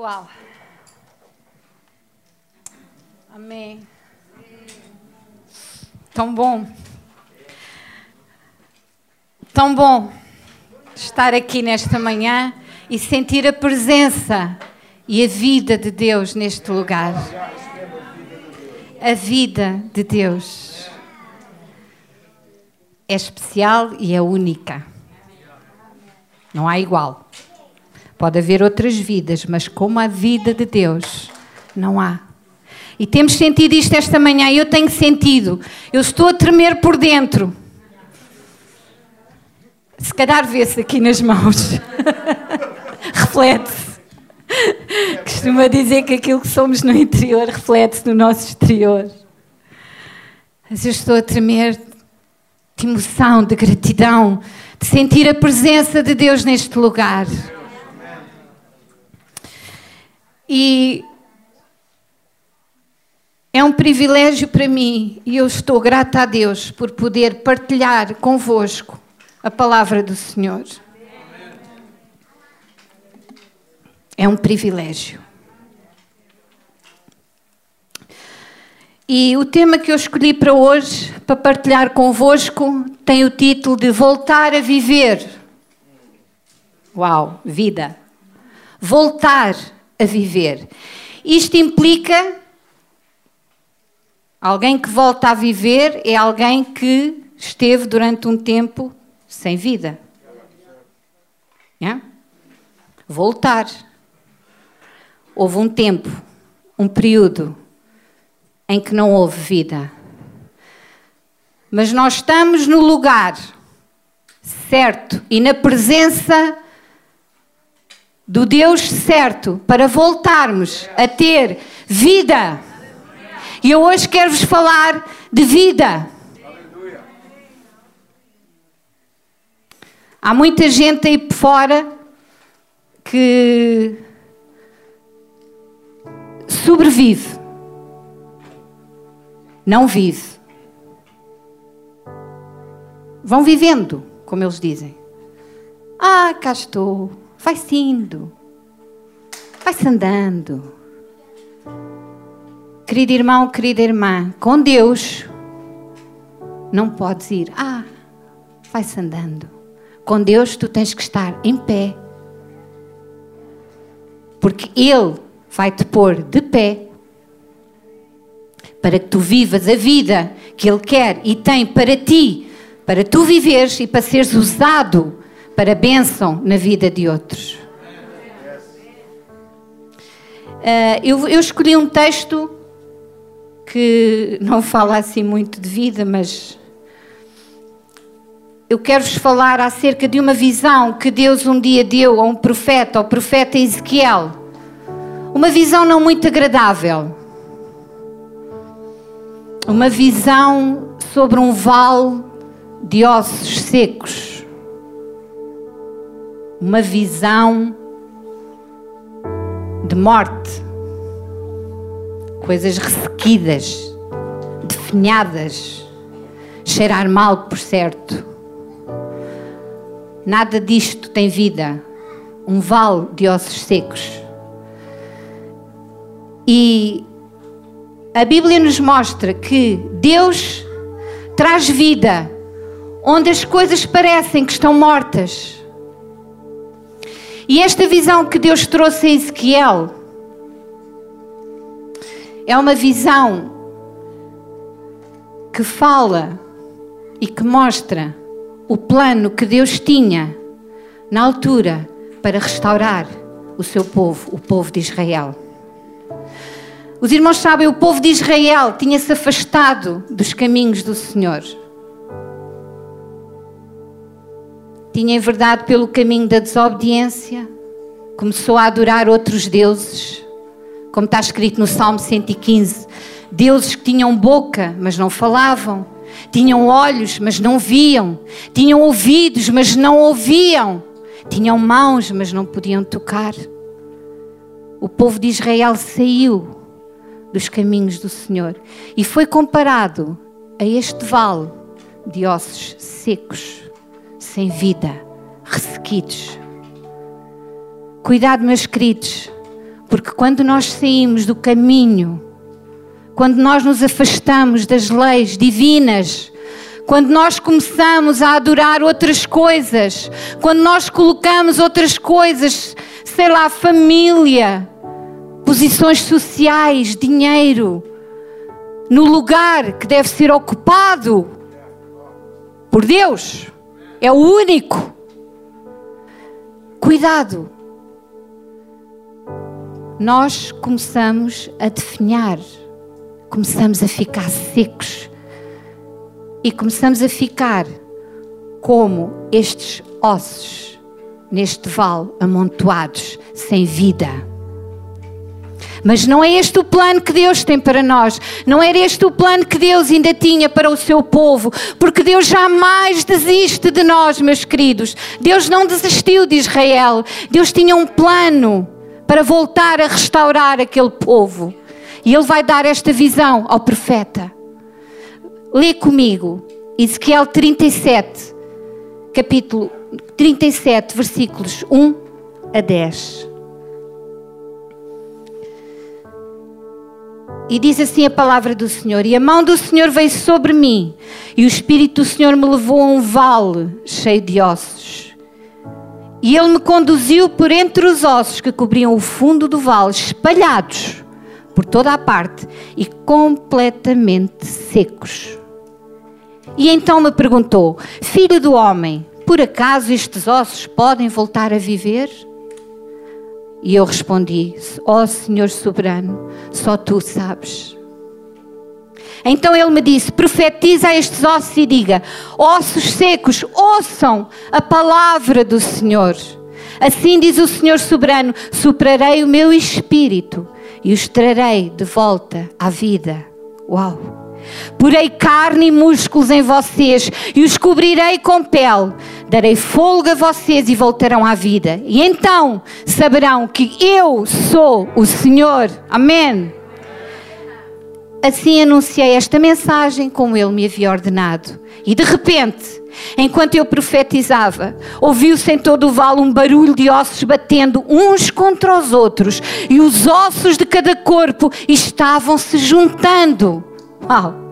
Uau. Amém. Tão bom. Tão bom estar aqui nesta manhã e sentir a presença e a vida de Deus neste lugar. A vida de Deus é especial e é única. Não há igual. Pode haver outras vidas, mas como a vida de Deus, não há. E temos sentido isto esta manhã, eu tenho sentido. Eu estou a tremer por dentro. Se calhar vê-se aqui nas mãos. reflete-se. Costuma dizer que aquilo que somos no interior reflete-se no nosso exterior. Mas eu estou a tremer de emoção, de gratidão, de sentir a presença de Deus neste lugar. E é um privilégio para mim e eu estou grata a Deus por poder partilhar convosco a palavra do Senhor. É um privilégio. E o tema que eu escolhi para hoje, para partilhar convosco, tem o título de Voltar a Viver. Uau, vida. Voltar a viver. Isto implica alguém que volta a viver é alguém que esteve durante um tempo sem vida. Voltar. Houve um tempo, um período em que não houve vida. Mas nós estamos no lugar certo e na presença do Deus certo para voltarmos a ter vida. E eu hoje quero vos falar de vida. Há muita gente aí por fora que sobrevive, não vive. Vão vivendo, como eles dizem. Ah, cá estou Vai-se indo. Vai-se andando. Querido irmão, querida irmã, com Deus não podes ir. Ah, vai-se andando. Com Deus tu tens que estar em pé. Porque Ele vai te pôr de pé para que tu vivas a vida que Ele quer e tem para ti, para tu viveres e para seres usado para bênção na vida de outros. Uh, eu, eu escolhi um texto que não fala assim muito de vida, mas eu quero-vos falar acerca de uma visão que Deus um dia deu a um profeta, ao profeta Ezequiel. Uma visão não muito agradável. Uma visão sobre um vale de ossos secos uma visão de morte, coisas ressequidas, definhadas, cheirar mal, por certo. Nada disto tem vida, um vale de ossos secos. E a Bíblia nos mostra que Deus traz vida onde as coisas parecem que estão mortas. E esta visão que Deus trouxe a Ezequiel é uma visão que fala e que mostra o plano que Deus tinha na altura para restaurar o seu povo, o povo de Israel. Os irmãos sabem, o povo de Israel tinha-se afastado dos caminhos do Senhor. Tinha enverdado pelo caminho da desobediência, começou a adorar outros deuses, como está escrito no Salmo 115: deuses que tinham boca, mas não falavam, tinham olhos, mas não viam, tinham ouvidos, mas não ouviam, tinham mãos, mas não podiam tocar. O povo de Israel saiu dos caminhos do Senhor e foi comparado a este vale de ossos secos sem vida, ressequidos. Cuidado, meus queridos, Porque quando nós saímos do caminho, quando nós nos afastamos das leis divinas, quando nós começamos a adorar outras coisas, quando nós colocamos outras coisas, sei lá, família, posições sociais, dinheiro, no lugar que deve ser ocupado por Deus, é o único. Cuidado. Nós começamos a definhar, começamos a ficar secos e começamos a ficar como estes ossos neste vale amontoados, sem vida. Mas não é este o plano que Deus tem para nós. Não era este o plano que Deus ainda tinha para o seu povo. Porque Deus jamais desiste de nós, meus queridos. Deus não desistiu de Israel. Deus tinha um plano para voltar a restaurar aquele povo. E Ele vai dar esta visão ao profeta. Lê comigo Ezequiel 37, capítulo 37, versículos 1 a 10. E diz assim a palavra do Senhor: E a mão do Senhor veio sobre mim, e o Espírito do Senhor me levou a um vale cheio de ossos. E ele me conduziu por entre os ossos que cobriam o fundo do vale, espalhados por toda a parte e completamente secos. E então me perguntou: Filho do homem, por acaso estes ossos podem voltar a viver? E eu respondi: Ó oh, Senhor soberano, só tu sabes. Então ele me disse: Profetiza estes ossos e diga: Ossos secos, ouçam a palavra do Senhor. Assim diz o Senhor soberano: Soprarei o meu espírito e os trarei de volta à vida. Uau! Porei carne e músculos em vocês e os cobrirei com pele. Darei folga a vocês e voltarão à vida. E então saberão que eu sou o Senhor. Amém. Assim anunciei esta mensagem como ele me havia ordenado. E de repente, enquanto eu profetizava, ouviu-se em todo o vale um barulho de ossos batendo uns contra os outros, e os ossos de cada corpo estavam se juntando. Uau!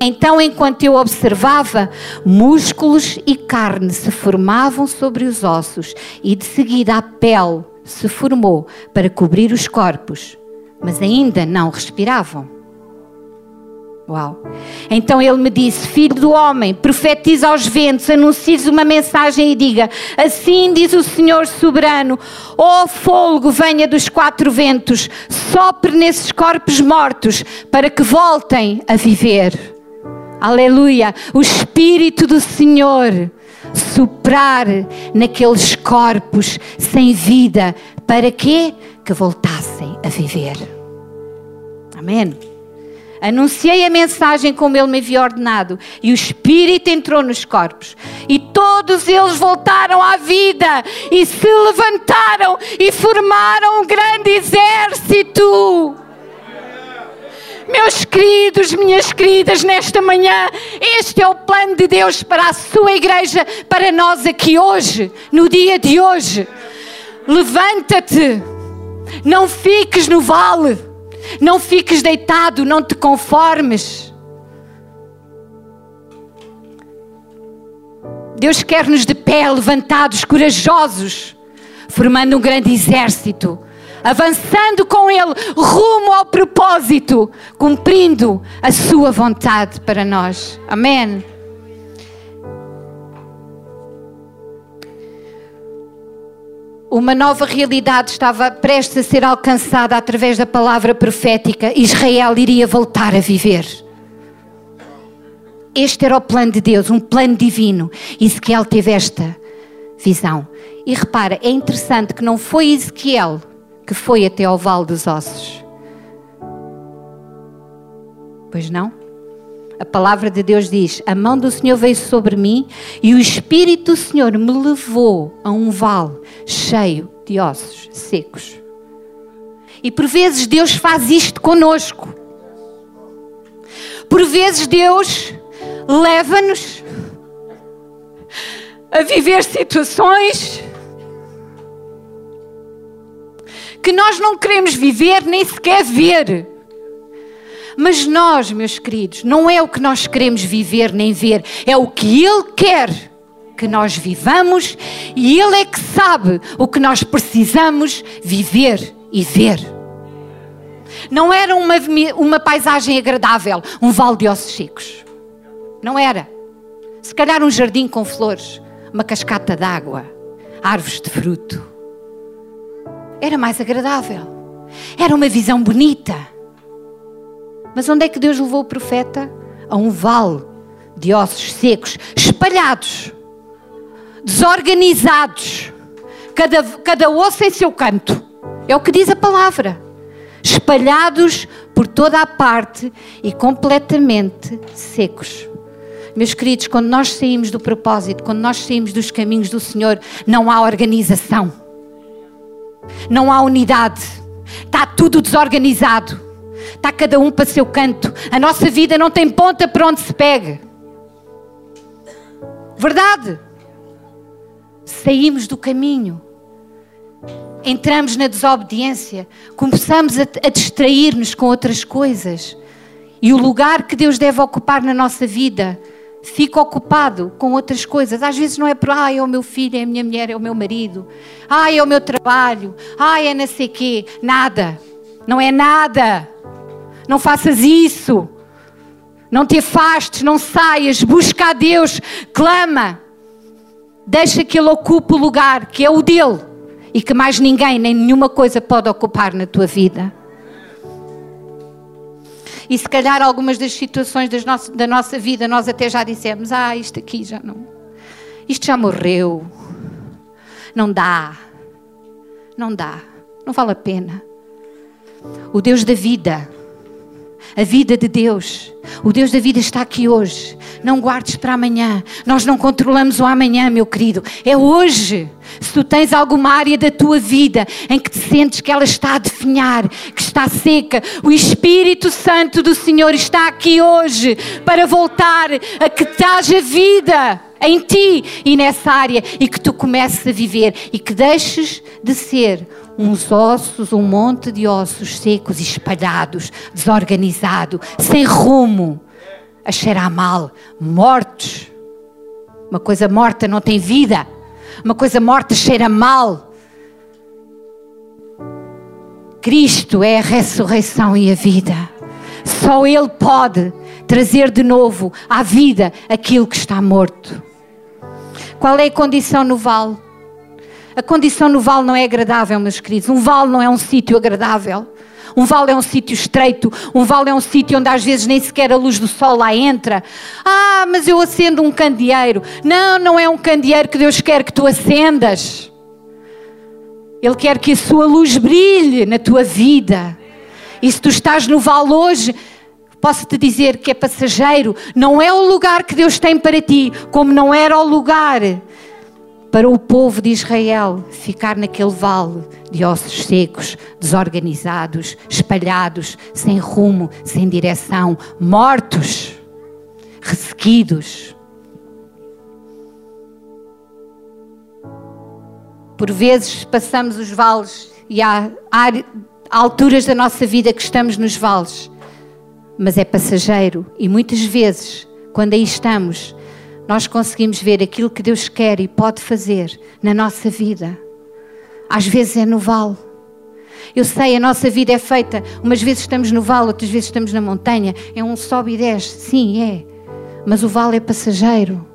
Então, enquanto eu observava, músculos e carne se formavam sobre os ossos e de seguida a pele se formou para cobrir os corpos, mas ainda não respiravam. Uau! Então ele me disse: Filho do homem, profetiza aos ventos, anuncies uma mensagem e diga: Assim diz o Senhor soberano: Ó oh, fogo, venha dos quatro ventos, sopre nesses corpos mortos para que voltem a viver. Aleluia! O Espírito do Senhor soprar naqueles corpos sem vida, para quê? Que voltassem a viver. Amém. Anunciei a mensagem como ele me havia ordenado, e o Espírito entrou nos corpos, e todos eles voltaram à vida, e se levantaram e formaram um grande exército. Meus queridos, minhas queridas, nesta manhã, este é o plano de Deus para a sua igreja, para nós aqui hoje, no dia de hoje. Levanta-te, não fiques no vale, não fiques deitado, não te conformes. Deus quer-nos de pé, levantados, corajosos, formando um grande exército avançando com Ele rumo ao propósito, cumprindo a Sua vontade para nós. Amém. Uma nova realidade estava prestes a ser alcançada através da palavra profética. Israel iria voltar a viver. Este era o plano de Deus, um plano divino. Ezequiel teve esta visão. E repara, é interessante que não foi Ezequiel que foi até ao Vale dos Ossos? Pois não? A palavra de Deus diz: A mão do Senhor veio sobre mim e o Espírito do Senhor me levou a um vale cheio de ossos secos. E por vezes Deus faz isto conosco. Por vezes Deus leva-nos a viver situações que nós não queremos viver nem sequer ver. Mas nós, meus queridos, não é o que nós queremos viver nem ver, é o que Ele quer que nós vivamos e Ele é que sabe o que nós precisamos viver e ver. Não era uma, uma paisagem agradável, um vale de ossos secos. Não era. Se calhar um jardim com flores, uma cascata d'água, árvores de fruto. Era mais agradável. Era uma visão bonita. Mas onde é que Deus levou o profeta? A um vale de ossos secos, espalhados, desorganizados, cada, cada osso em seu canto. É o que diz a palavra. Espalhados por toda a parte e completamente secos. Meus queridos, quando nós saímos do propósito, quando nós saímos dos caminhos do Senhor, não há organização, não há unidade, está tudo desorganizado, está cada um para seu canto. A nossa vida não tem ponta para onde se pegue. Verdade? Saímos do caminho, entramos na desobediência, começamos a, a distrair-nos com outras coisas. E o lugar que Deus deve ocupar na nossa vida fica ocupado com outras coisas. Às vezes não é por, ah, é o meu filho, é a minha mulher, é o meu marido, ah, é o meu trabalho, ah, é não sei quê. Nada. Não é nada. Não faças isso. Não te afastes, não saias, busca a Deus, clama. Deixa que Ele ocupe o lugar que é o dele e que mais ninguém, nem nenhuma coisa pode ocupar na tua vida. E se calhar algumas das situações das nosso, da nossa vida nós até já dissemos: Ah, isto aqui já não. Isto já morreu. Não dá. Não dá. Não vale a pena. O Deus da vida a vida de Deus. O Deus da vida está aqui hoje. Não guardes para amanhã. Nós não controlamos o amanhã, meu querido. É hoje. Se tu tens alguma área da tua vida em que te sentes que ela está a definhar, que está seca, o Espírito Santo do Senhor está aqui hoje para voltar a que haja vida em ti e nessa área e que tu comeces a viver e que deixes de ser uns ossos, um monte de ossos secos espalhados, desorganizado, sem rumo, a cheirar mal, mortos. Uma coisa morta não tem vida, uma coisa morta cheira mal. Cristo é a ressurreição e a vida. Só Ele pode trazer de novo à vida aquilo que está morto. Qual é a condição no vale? A condição no vale não é agradável, meus queridos. Um vale não é um sítio agradável. Um vale é um sítio estreito, um vale é um sítio onde às vezes nem sequer a luz do sol lá entra. Ah, mas eu acendo um candeeiro. Não, não é um candeeiro que Deus quer que tu acendas. Ele quer que a sua luz brilhe na tua vida. E se tu estás no vale hoje, posso te dizer que é passageiro. Não é o lugar que Deus tem para ti, como não era o lugar para o povo de Israel ficar naquele vale de ossos secos, desorganizados, espalhados, sem rumo, sem direção, mortos, ressequidos. Por vezes passamos os vales e há, há alturas da nossa vida que estamos nos vales, mas é passageiro e muitas vezes, quando aí estamos, nós conseguimos ver aquilo que Deus quer e pode fazer na nossa vida. Às vezes é no vale. Eu sei, a nossa vida é feita, umas vezes estamos no vale, outras vezes estamos na montanha, é um sobe e desce, sim, é. Mas o vale é passageiro.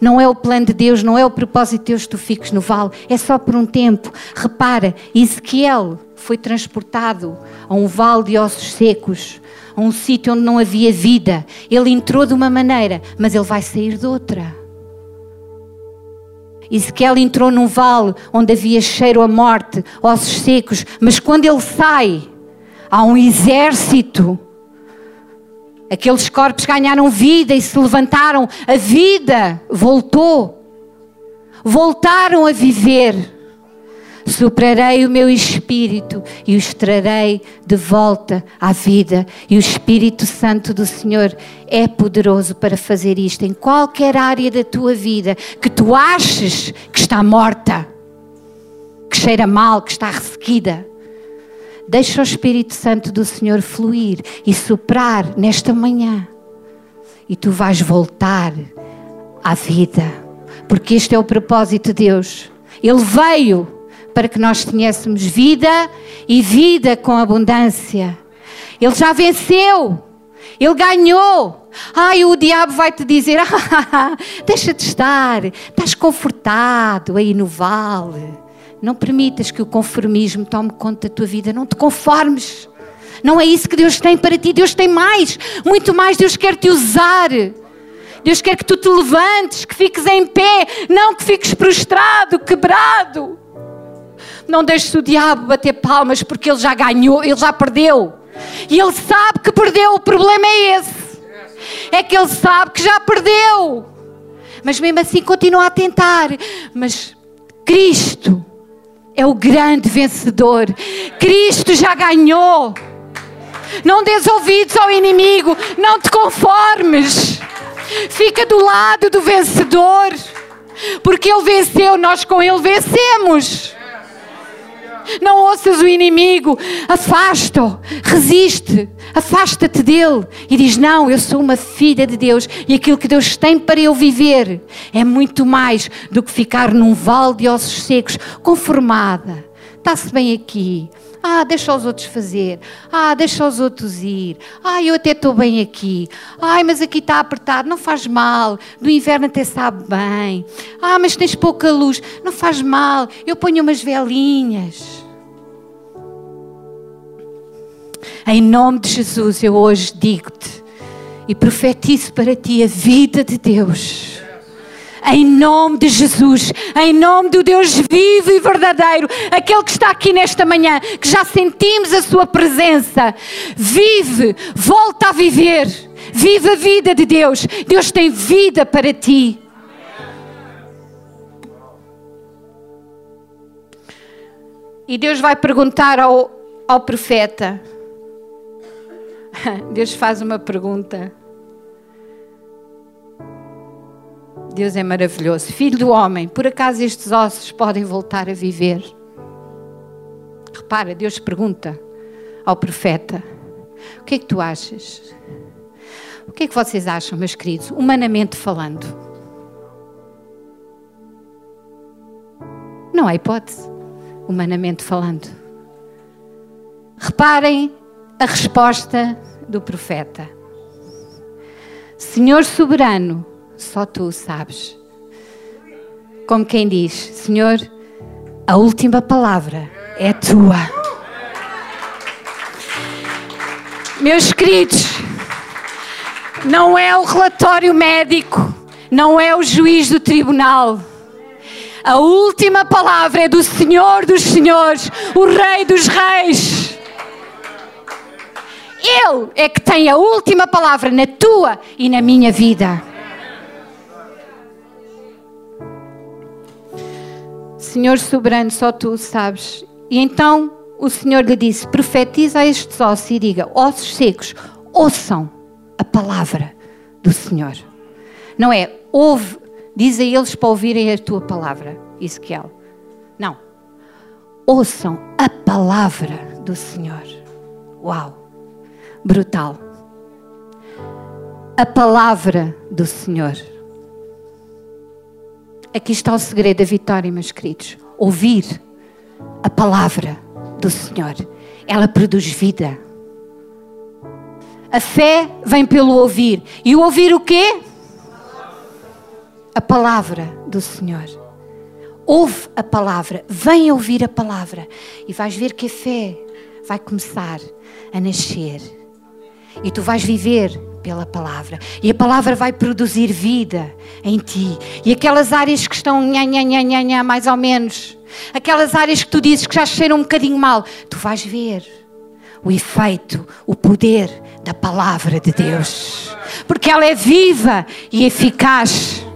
Não é o plano de Deus, não é o propósito de Deus que tu fiques no vale, é só por um tempo. Repara, Ezequiel foi transportado a um vale de ossos secos a um sítio onde não havia vida. Ele entrou de uma maneira, mas ele vai sair de outra. Ezequiel entrou num vale onde havia cheiro a morte, ossos secos, mas quando ele sai, há um exército. Aqueles corpos ganharam vida e se levantaram, a vida voltou. Voltaram a viver. Soprarei o meu espírito e os trarei de volta à vida. E o Espírito Santo do Senhor é poderoso para fazer isto em qualquer área da tua vida que tu aches que está morta, que cheira mal, que está ressequida. Deixa o Espírito Santo do Senhor fluir e soprar nesta manhã. E tu vais voltar à vida. Porque este é o propósito de Deus. Ele veio para que nós tivéssemos vida e vida com abundância. Ele já venceu. Ele ganhou. Ai, o diabo vai te dizer: ah, deixa de estar, estás confortado aí no vale. Não permitas que o conformismo tome conta da tua vida. Não te conformes. Não é isso que Deus tem para ti. Deus tem mais, muito mais. Deus quer te usar. Deus quer que tu te levantes, que fiques em pé, não que fiques prostrado, quebrado. Não deixes o diabo bater palmas porque ele já ganhou, ele já perdeu. E ele sabe que perdeu. O problema é esse. É que ele sabe que já perdeu. Mas mesmo assim continua a tentar. Mas Cristo é o grande vencedor. Cristo já ganhou. Não des ouvidos ao inimigo, não te conformes. Fica do lado do vencedor, porque ele venceu, nós com ele vencemos. Não ouças o inimigo, afasta-o, resiste, afasta-te dele e diz: Não, eu sou uma filha de Deus e aquilo que Deus tem para eu viver é muito mais do que ficar num vale de ossos secos, conformada. Está-se bem aqui. Ah, deixa os outros fazer. Ah, deixa os outros ir. Ah, eu até estou bem aqui. Ai, mas aqui está apertado. Não faz mal. Do inverno até sabe bem. Ah, mas tens pouca luz. Não faz mal. Eu ponho umas velinhas. Em nome de Jesus, eu hoje digo-te e profetizo para ti a vida de Deus. Em nome de Jesus, em nome do Deus vivo e verdadeiro, aquele que está aqui nesta manhã, que já sentimos a Sua presença, vive, volta a viver, vive a vida de Deus. Deus tem vida para ti. E Deus vai perguntar ao, ao profeta: Deus faz uma pergunta. Deus é maravilhoso. Filho do homem, por acaso estes ossos podem voltar a viver? Repara, Deus pergunta ao profeta: O que é que tu achas? O que é que vocês acham, meus queridos, humanamente falando? Não há hipótese, humanamente falando. Reparem a resposta do profeta: Senhor soberano, só tu sabes. Como quem diz: Senhor, a última palavra é tua. Meus queridos, não é o relatório médico, não é o juiz do tribunal. A última palavra é do Senhor dos Senhores, o Rei dos Reis. Ele é que tem a última palavra na tua e na minha vida. Senhor soberano, só tu sabes. E então o Senhor lhe disse: profetiza a estes ossos e diga: ossos secos, ouçam a palavra do Senhor. Não é ouve, diz a eles para ouvirem a tua palavra, Ezequiel. Não. Ouçam a palavra do Senhor. Uau! brutal. A palavra do Senhor. Aqui está o segredo da vitória, meus queridos. Ouvir a palavra do Senhor. Ela produz vida. A fé vem pelo ouvir. E o ouvir o quê? A palavra do Senhor. Ouve a palavra, vem ouvir a palavra e vais ver que a fé vai começar a nascer e tu vais viver pela palavra. E a palavra vai produzir vida em ti. E aquelas áreas que estão nha, nha, nha, nha, nha, mais ou menos, aquelas áreas que tu dizes que já cheiram um bocadinho mal, tu vais ver o efeito, o poder da palavra de Deus. Porque ela é viva e eficaz.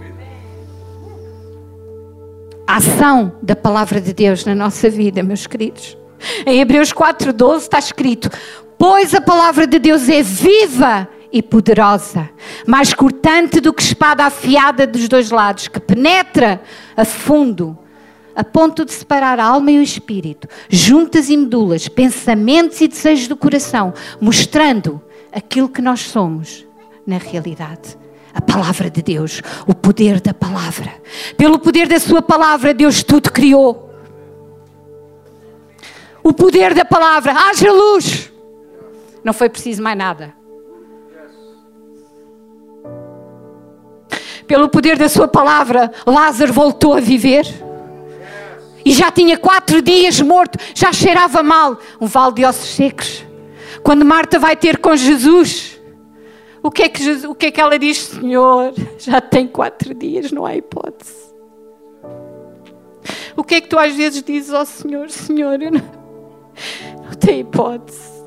A ação da palavra de Deus na nossa vida, meus queridos. Em Hebreus 4,12 está escrito: Pois a palavra de Deus é viva e poderosa, mais cortante do que espada afiada dos dois lados, que penetra a fundo, a ponto de separar a alma e o espírito, juntas e medulas, pensamentos e desejos do coração, mostrando aquilo que nós somos na realidade. A palavra de Deus, o poder da palavra. Pelo poder da Sua palavra, Deus tudo criou. O poder da palavra, haja luz. Não foi preciso mais nada. Pelo poder da Sua palavra, Lázaro voltou a viver e já tinha quatro dias morto, já cheirava mal. Um vale de ossos secos. Quando Marta vai ter com Jesus, o que é que, Jesus, o que, é que ela diz? Senhor, já tem quatro dias, não há hipótese. O que é que tu às vezes dizes ao Senhor? Senhor, eu não, não tenho hipótese.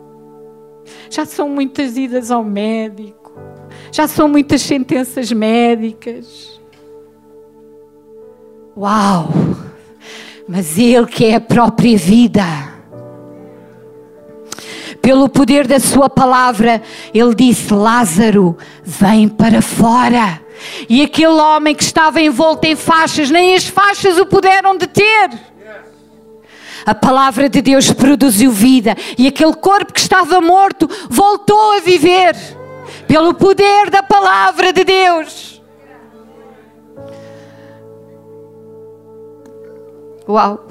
Já são muitas idas ao médico, já são muitas sentenças médicas. Uau! mas Ele que é a própria vida. Pelo poder da Sua palavra, Ele disse: Lázaro, vem para fora. E aquele homem que estava envolto em faixas, nem as faixas o puderam deter. A palavra de Deus produziu vida e aquele corpo que estava morto voltou a viver pelo poder da palavra de Deus. Uau!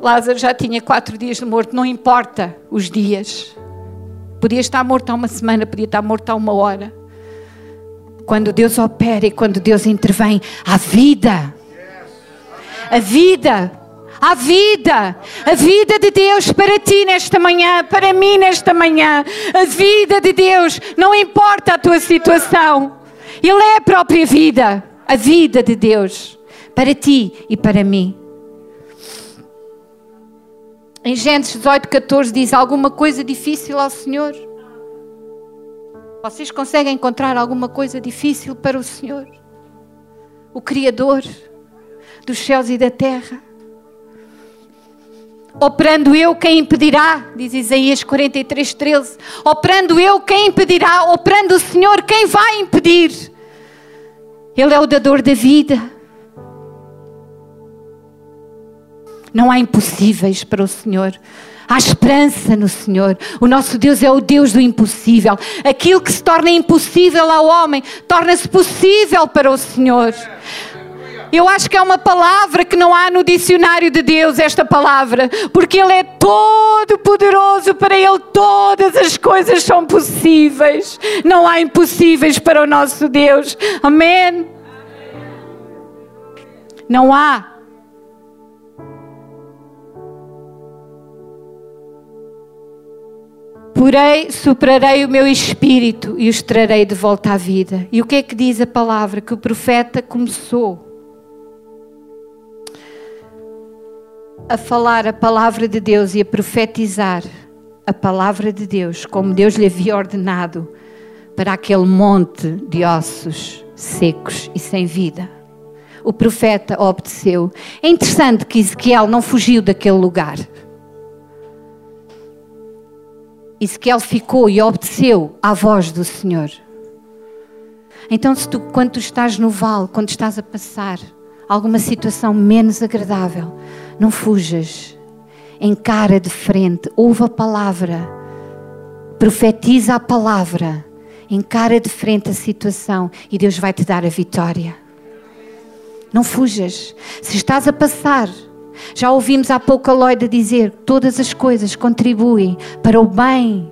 Lázaro já tinha quatro dias de morto, não importa os dias. Podia estar morto há uma semana, podia estar morto há uma hora. Quando Deus opera e quando Deus intervém, a vida. A vida. A vida, a vida de Deus para ti nesta manhã, para mim nesta manhã, a vida de Deus, não importa a tua situação, Ele é a própria vida, a vida de Deus para ti e para mim. Em Gênesis 18, 14 diz: Alguma coisa difícil ao Senhor? Vocês conseguem encontrar alguma coisa difícil para o Senhor? O Criador dos céus e da terra? Operando eu, quem impedirá? Diz Isaías 43, 13. Operando eu, quem impedirá? Operando o Senhor, quem vai impedir? Ele é o dador da vida. Não há impossíveis para o Senhor. Há esperança no Senhor. O nosso Deus é o Deus do impossível. Aquilo que se torna impossível ao homem torna-se possível para o Senhor. Eu acho que é uma palavra que não há no dicionário de Deus, esta palavra, porque Ele é todo poderoso, para Ele todas as coisas são possíveis. Não há impossíveis para o nosso Deus. Amém? Não há. Porém, superarei o meu espírito e os trarei de volta à vida. E o que é que diz a palavra? Que o profeta começou a falar a palavra de Deus e a profetizar a palavra de Deus, como Deus lhe havia ordenado, para aquele monte de ossos secos e sem vida. O profeta obedeceu. É interessante que Ezequiel não fugiu daquele lugar. Ezequiel ficou e obedeceu à voz do Senhor. Então, se tu, quando tu estás no vale, quando estás a passar alguma situação menos agradável, não fujas. Encara de frente, ouve a palavra, profetiza a palavra, encara de frente a situação e Deus vai te dar a vitória. Não fujas. Se estás a passar já ouvimos há pouco a Loida dizer: todas as coisas contribuem para o bem.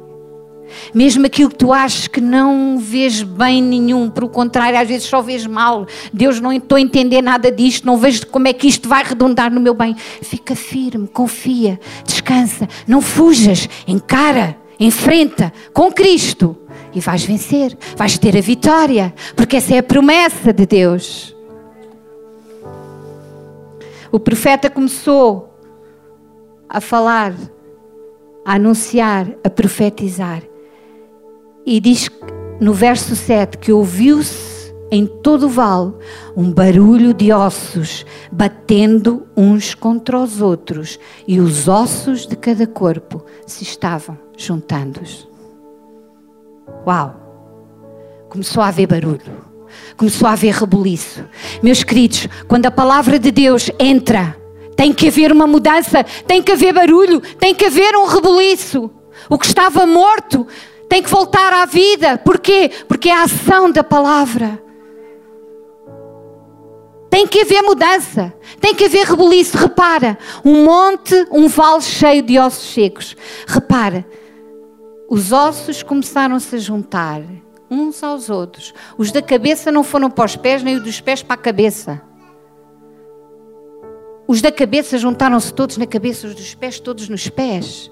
Mesmo aquilo que tu achas que não vês bem nenhum, pelo contrário, às vezes só vês mal. Deus, não estou a entender nada disto, não vejo como é que isto vai redundar no meu bem. Fica firme, confia, descansa, não fujas, encara, enfrenta com Cristo e vais vencer, vais ter a vitória, porque essa é a promessa de Deus. O profeta começou a falar, a anunciar, a profetizar. E diz no verso 7 que ouviu-se em todo o vale um barulho de ossos batendo uns contra os outros, e os ossos de cada corpo se estavam juntando. Uau! Começou a haver barulho começou a haver rebuliço. Meus queridos, quando a palavra de Deus entra, tem que haver uma mudança, tem que haver barulho, tem que haver um rebuliço. O que estava morto tem que voltar à vida. Porquê? Porque é a ação da palavra. Tem que haver mudança, tem que haver rebuliço. Repara, um monte, um vale cheio de ossos secos. Repara, os ossos começaram-se a juntar uns aos outros. Os da cabeça não foram para os pés, nem os dos pés para a cabeça. Os da cabeça juntaram-se todos na cabeça, os dos pés todos nos pés.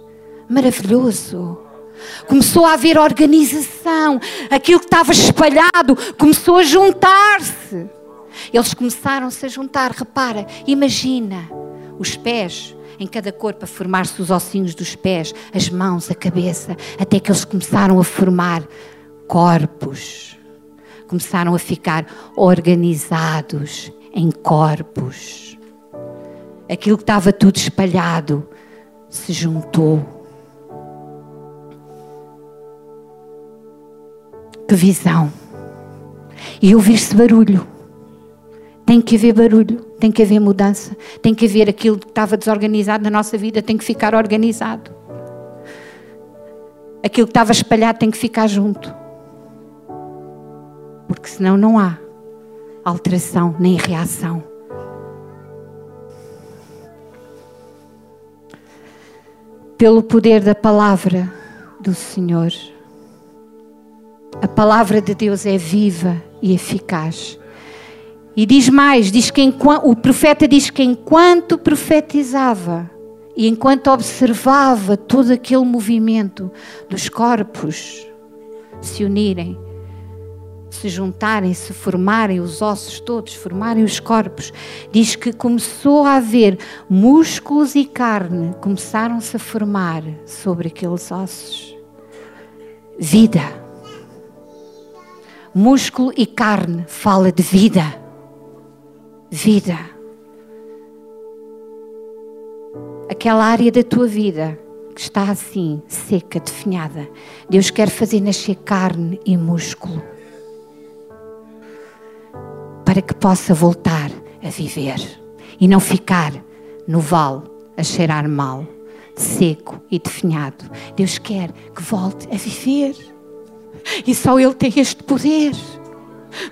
Maravilhoso. Começou a haver organização. Aquilo que estava espalhado começou a juntar-se. Eles começaram-se a juntar. Repara, imagina os pés em cada corpo a formar-se os ossinhos dos pés, as mãos, a cabeça, até que eles começaram a formar corpos. Começaram a ficar organizados em corpos. Aquilo que estava tudo espalhado se juntou. Que visão! E ouvir-se barulho. Tem que haver barulho, tem que haver mudança, tem que haver aquilo que estava desorganizado na nossa vida, tem que ficar organizado. Aquilo que estava espalhado tem que ficar junto. Porque senão não há alteração nem reação. Pelo poder da palavra do Senhor. A palavra de Deus é viva e eficaz e diz mais, diz que enquanto, o profeta diz que enquanto profetizava e enquanto observava todo aquele movimento dos corpos se unirem, se juntarem, se formarem os ossos todos, formarem os corpos, diz que começou a haver músculos e carne começaram-se a formar sobre aqueles ossos. Vida. Músculo e carne fala de vida vida. Aquela área da tua vida que está assim, seca, definhada, Deus quer fazer nascer carne e músculo para que possa voltar a viver e não ficar no vale a cheirar mal, seco e definhado. Deus quer que volte a viver. E só Ele tem este poder.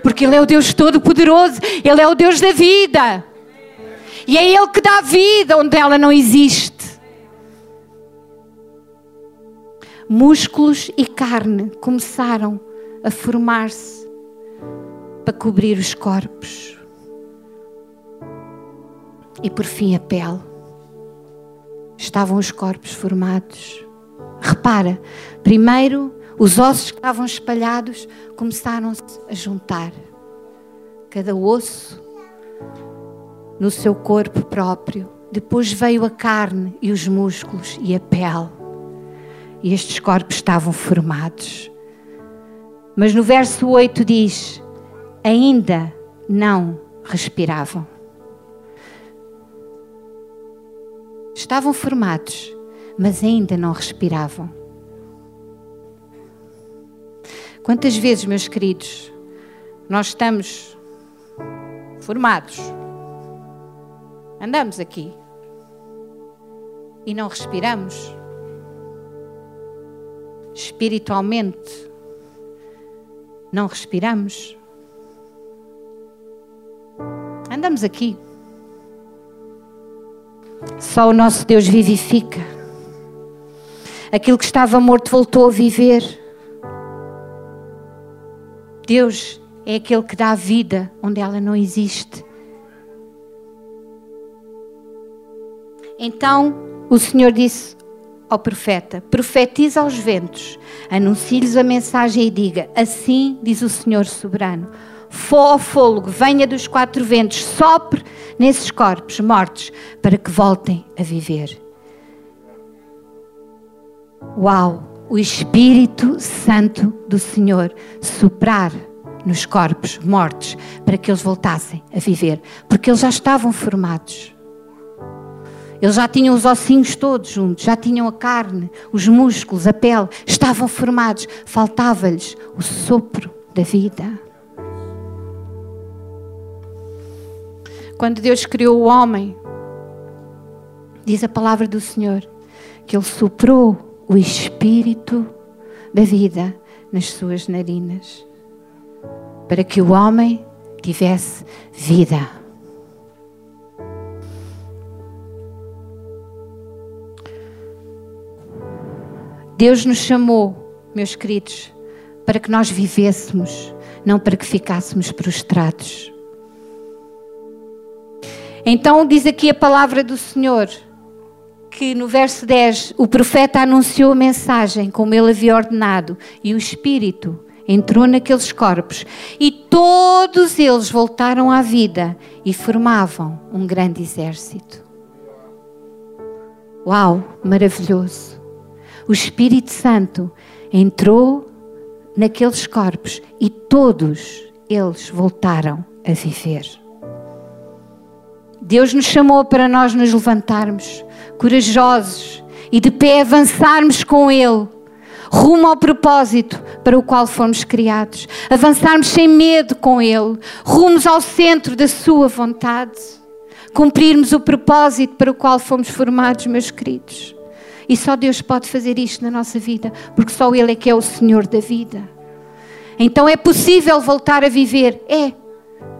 Porque Ele é o Deus Todo-Poderoso, Ele é o Deus da vida. E é Ele que dá vida onde ela não existe. Músculos e carne começaram a formar-se para cobrir os corpos. E por fim a pele. Estavam os corpos formados. Repara, primeiro os ossos que estavam espalhados começaram-se a juntar. Cada osso no seu corpo próprio. Depois veio a carne e os músculos e a pele. E estes corpos estavam formados. Mas no verso 8 diz: ainda não respiravam. Estavam formados, mas ainda não respiravam. Quantas vezes, meus queridos, nós estamos formados, andamos aqui e não respiramos? Espiritualmente, não respiramos? Andamos aqui. Só o nosso Deus vivifica. Aquilo que estava morto voltou a viver. Deus é aquele que dá vida onde ela não existe. Então o Senhor disse ao profeta: Profetiza aos ventos, anuncie-lhes a mensagem e diga: Assim diz o Senhor soberano. Fó fôlego, venha dos quatro ventos, sopre nesses corpos mortos para que voltem a viver. Uau! O Espírito Santo do Senhor soprar nos corpos mortos para que eles voltassem a viver, porque eles já estavam formados. Eles já tinham os ossinhos todos juntos, já tinham a carne, os músculos, a pele, estavam formados, faltava-lhes o sopro da vida. Quando Deus criou o homem, diz a palavra do Senhor, que Ele soprou o espírito da vida nas suas narinas, para que o homem tivesse vida. Deus nos chamou, meus queridos, para que nós vivêssemos, não para que ficássemos prostrados. Então diz aqui a palavra do Senhor que no verso 10 o profeta anunciou a mensagem como ele havia ordenado e o Espírito entrou naqueles corpos e todos eles voltaram à vida e formavam um grande exército. Uau, maravilhoso! O Espírito Santo entrou naqueles corpos e todos eles voltaram a viver. Deus nos chamou para nós nos levantarmos corajosos e de pé avançarmos com Ele, rumo ao propósito para o qual fomos criados. Avançarmos sem medo com Ele, rumos ao centro da Sua vontade. Cumprirmos o propósito para o qual fomos formados, meus queridos. E só Deus pode fazer isto na nossa vida, porque só Ele é que é o Senhor da vida. Então é possível voltar a viver? É,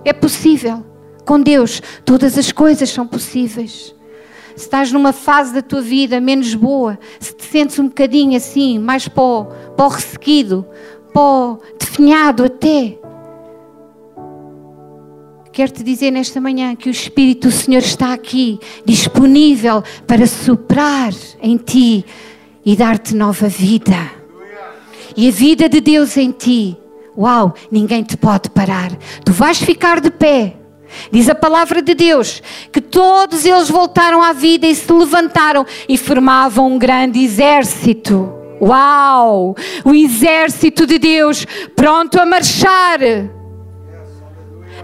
é possível. Com Deus, todas as coisas são possíveis se estás numa fase da tua vida menos boa, se te sentes um bocadinho assim, mais pó, pó ressequido, pó definhado até. Quero-te dizer nesta manhã que o Espírito do Senhor está aqui, disponível para soprar em ti e dar-te nova vida. E a vida de Deus em ti, uau, ninguém te pode parar. Tu vais ficar de pé Diz a palavra de Deus que todos eles voltaram à vida e se levantaram e formavam um grande exército. Uau! O exército de Deus pronto a marchar.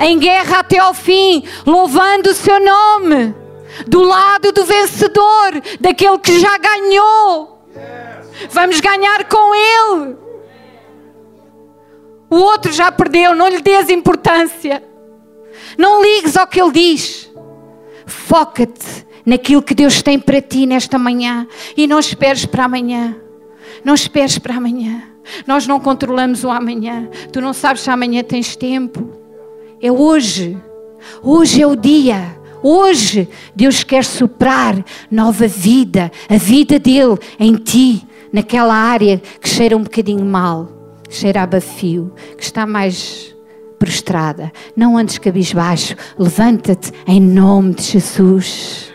Em guerra até ao fim, louvando o seu nome. Do lado do vencedor, daquele que já ganhou. Vamos ganhar com ele. O outro já perdeu, não lhe dês importância. Não ligues ao que Ele diz. Foca-te naquilo que Deus tem para ti nesta manhã e não esperes para amanhã. Não esperes para amanhã. Nós não controlamos o amanhã. Tu não sabes se amanhã tens tempo. É hoje. Hoje é o dia. Hoje Deus quer soprar nova vida, a vida dele em ti, naquela área que cheira um bocadinho mal, cheira a bafio, que está mais prostrada. Não andes cabisbaixo. Levanta-te em nome de Jesus.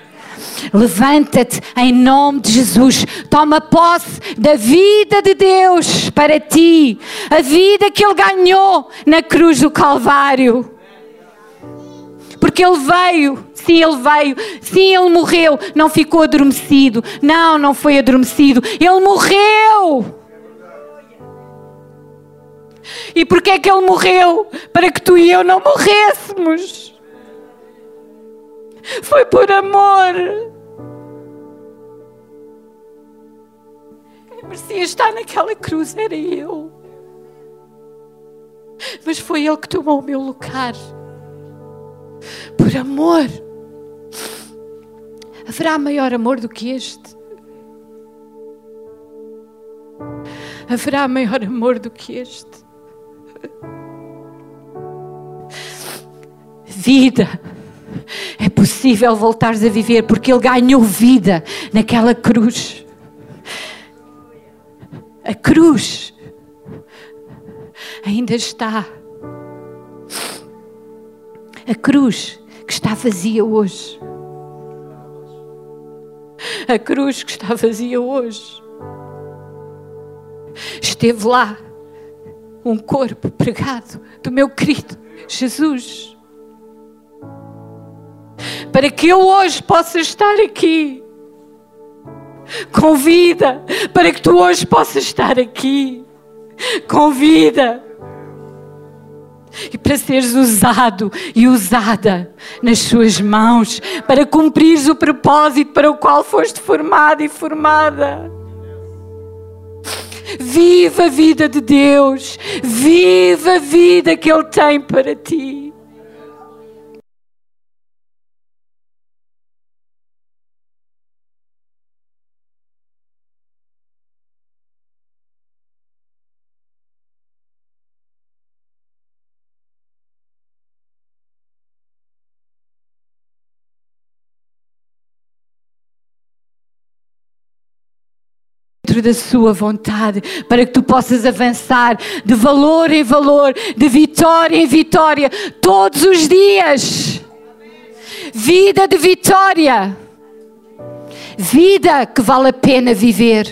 Levanta-te em nome de Jesus. Toma posse da vida de Deus para ti. A vida que Ele ganhou na cruz do Calvário. Porque Ele veio, sim, Ele veio, sim, Ele morreu, não ficou adormecido. Não, não foi adormecido. Ele morreu. E porque é que Ele morreu? Para que tu e eu não morrêssemos. Foi por amor. Quem merecia estar naquela cruz era eu. Mas foi Ele que tomou o meu lugar. Por amor. Haverá maior amor do que este? Haverá maior amor do que este? Vida. É possível voltares a viver porque Ele ganhou vida naquela cruz. A cruz ainda está. A cruz que está vazia hoje. A cruz que está vazia hoje. Esteve lá um corpo pregado do meu querido Jesus. Para que eu hoje possa estar aqui com vida, para que tu hoje possas estar aqui com vida. E para seres usado e usada nas suas mãos, para cumprires o propósito para o qual foste formado e formada. Viva a vida de Deus. Viva a vida que Ele tem para ti. Centro da Sua vontade, para que tu possas avançar de valor em valor, de vitória em vitória, todos os dias. Vida de vitória. Vida que vale a pena viver.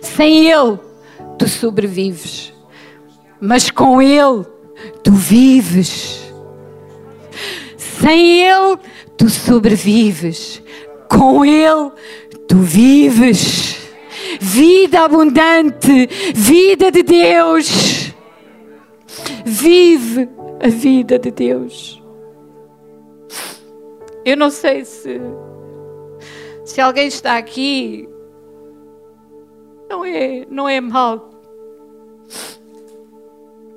Sem Ele, tu sobrevives, mas com Ele, tu vives. Sem Ele, tu sobrevives. Com Ele, tu vives. Vida abundante, vida de Deus. Vive a vida de Deus. Eu não sei se se alguém está aqui não é não é mal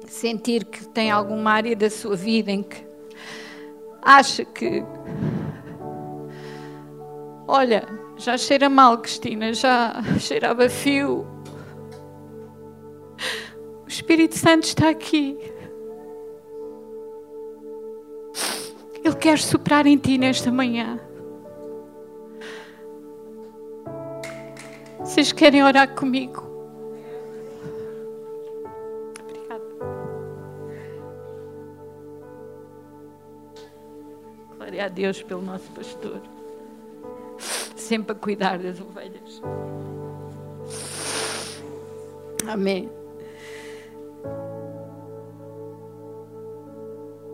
sentir que tem alguma área da sua vida em que acha que. Olha, já cheira mal, Cristina, já cheirava fio. O Espírito Santo está aqui. Ele quer soprar em ti nesta manhã. Vocês querem orar comigo? Glória a Deus pelo nosso pastor. Sempre a cuidar das ovelhas. Amém.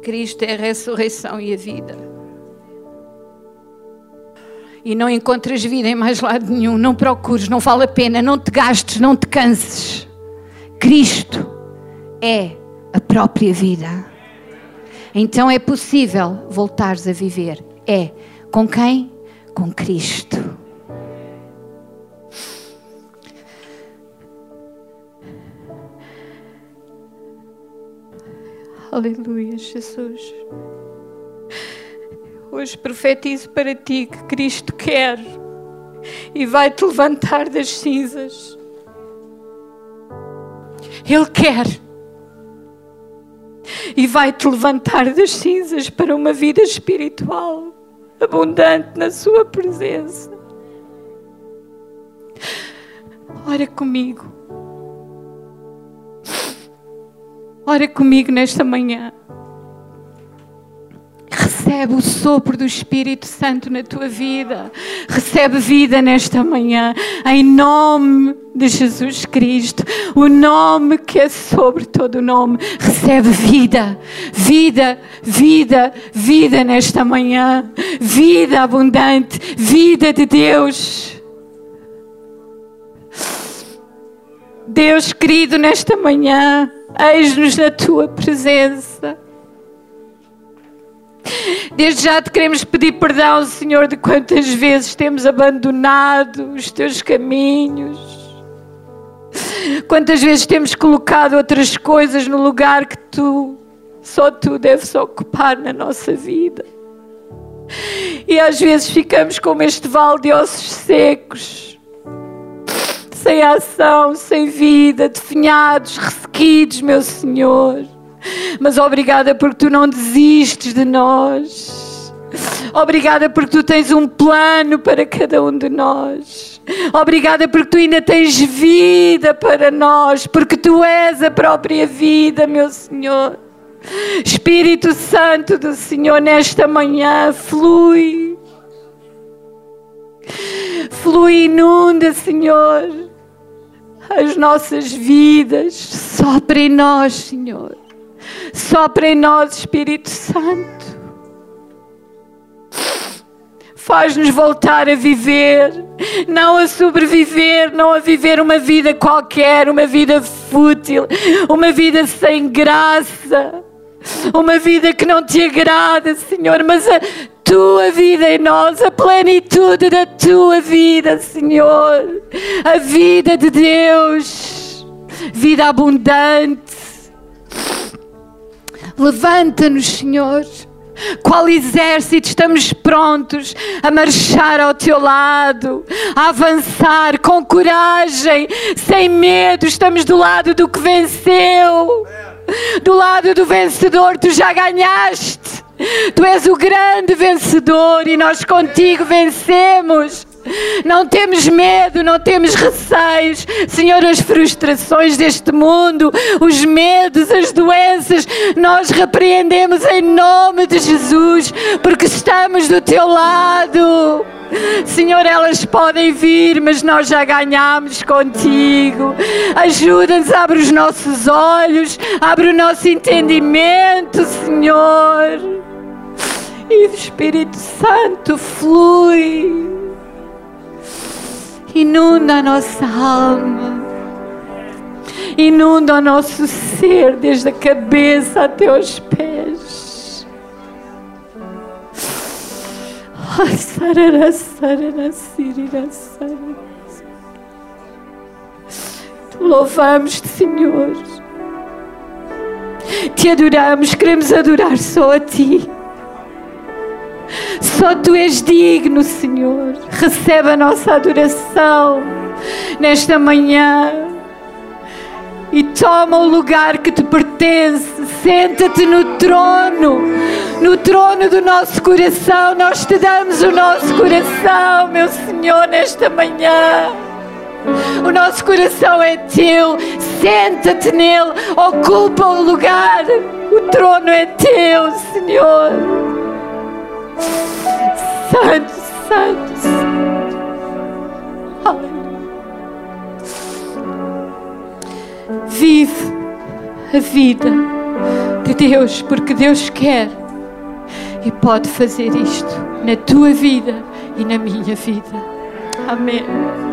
Cristo é a ressurreição e a vida. E não encontras vida em mais lado nenhum. Não procures, não vale a pena, não te gastes, não te canses. Cristo é a própria vida. Então é possível voltares a viver. É. Com quem? Com Cristo. Aleluia, Jesus. Hoje profetizo para ti que Cristo quer e vai te levantar das cinzas. Ele quer e vai te levantar das cinzas para uma vida espiritual abundante na Sua presença. Ora comigo. Ora comigo nesta manhã. Recebe o sopro do Espírito Santo na tua vida. Recebe vida nesta manhã. Em nome de Jesus Cristo. O nome que é sobre todo o nome. Recebe vida. Vida, vida, vida nesta manhã. Vida abundante. Vida de Deus. Deus querido, nesta manhã, eis-nos na tua presença. Desde já te queremos pedir perdão, Senhor, de quantas vezes temos abandonado os teus caminhos. Quantas vezes temos colocado outras coisas no lugar que tu, só tu deves ocupar na nossa vida. E às vezes ficamos como este vale de ossos secos, sem ação, sem vida, definhados, ressequidos, meu Senhor. Mas obrigada porque tu não desistes de nós. Obrigada porque tu tens um plano para cada um de nós. Obrigada porque tu ainda tens vida para nós, porque tu és a própria vida, meu Senhor. Espírito Santo do Senhor, nesta manhã, flui. Flui, inunda, Senhor, as nossas vidas. Sopra em nós, Senhor. Sopra em nós, Espírito Santo. Faz-nos voltar a viver, não a sobreviver, não a viver uma vida qualquer, uma vida fútil, uma vida sem graça, uma vida que não te agrada, Senhor, mas a tua vida em nós, a plenitude da tua vida, Senhor, a vida de Deus, vida abundante Levanta-nos, Senhor. Qual exército estamos prontos a marchar ao teu lado, a avançar com coragem, sem medo. Estamos do lado do que venceu, do lado do vencedor. Tu já ganhaste. Tu és o grande vencedor e nós contigo vencemos. Não temos medo, não temos receios. Senhor, as frustrações deste mundo, os medos, as doenças, nós repreendemos em nome de Jesus, porque estamos do teu lado. Senhor, elas podem vir, mas nós já ganhamos contigo. Ajuda-nos, abre os nossos olhos, abre o nosso entendimento, Senhor. E o Espírito Santo flui, inunda a nossa alma, inunda o nosso ser, desde a cabeça até aos pés. Ai, sarará, sarará, sirirá, sarará. Te louvamos-te, Senhor. Te adoramos, queremos adorar só a Ti. Só Tu és digno, Senhor. Recebe a nossa adoração nesta manhã e toma o lugar que te pertence. Senta-te no trono, no trono do nosso coração. Nós te damos o nosso coração, meu Senhor, nesta manhã. O nosso coração é teu, senta-te nele, ocupa o lugar. O trono é teu, Senhor. Santo, Santo, Santo. Aleluia. Vive a vida de Deus, porque Deus quer e pode fazer isto na tua vida e na minha vida. Amém.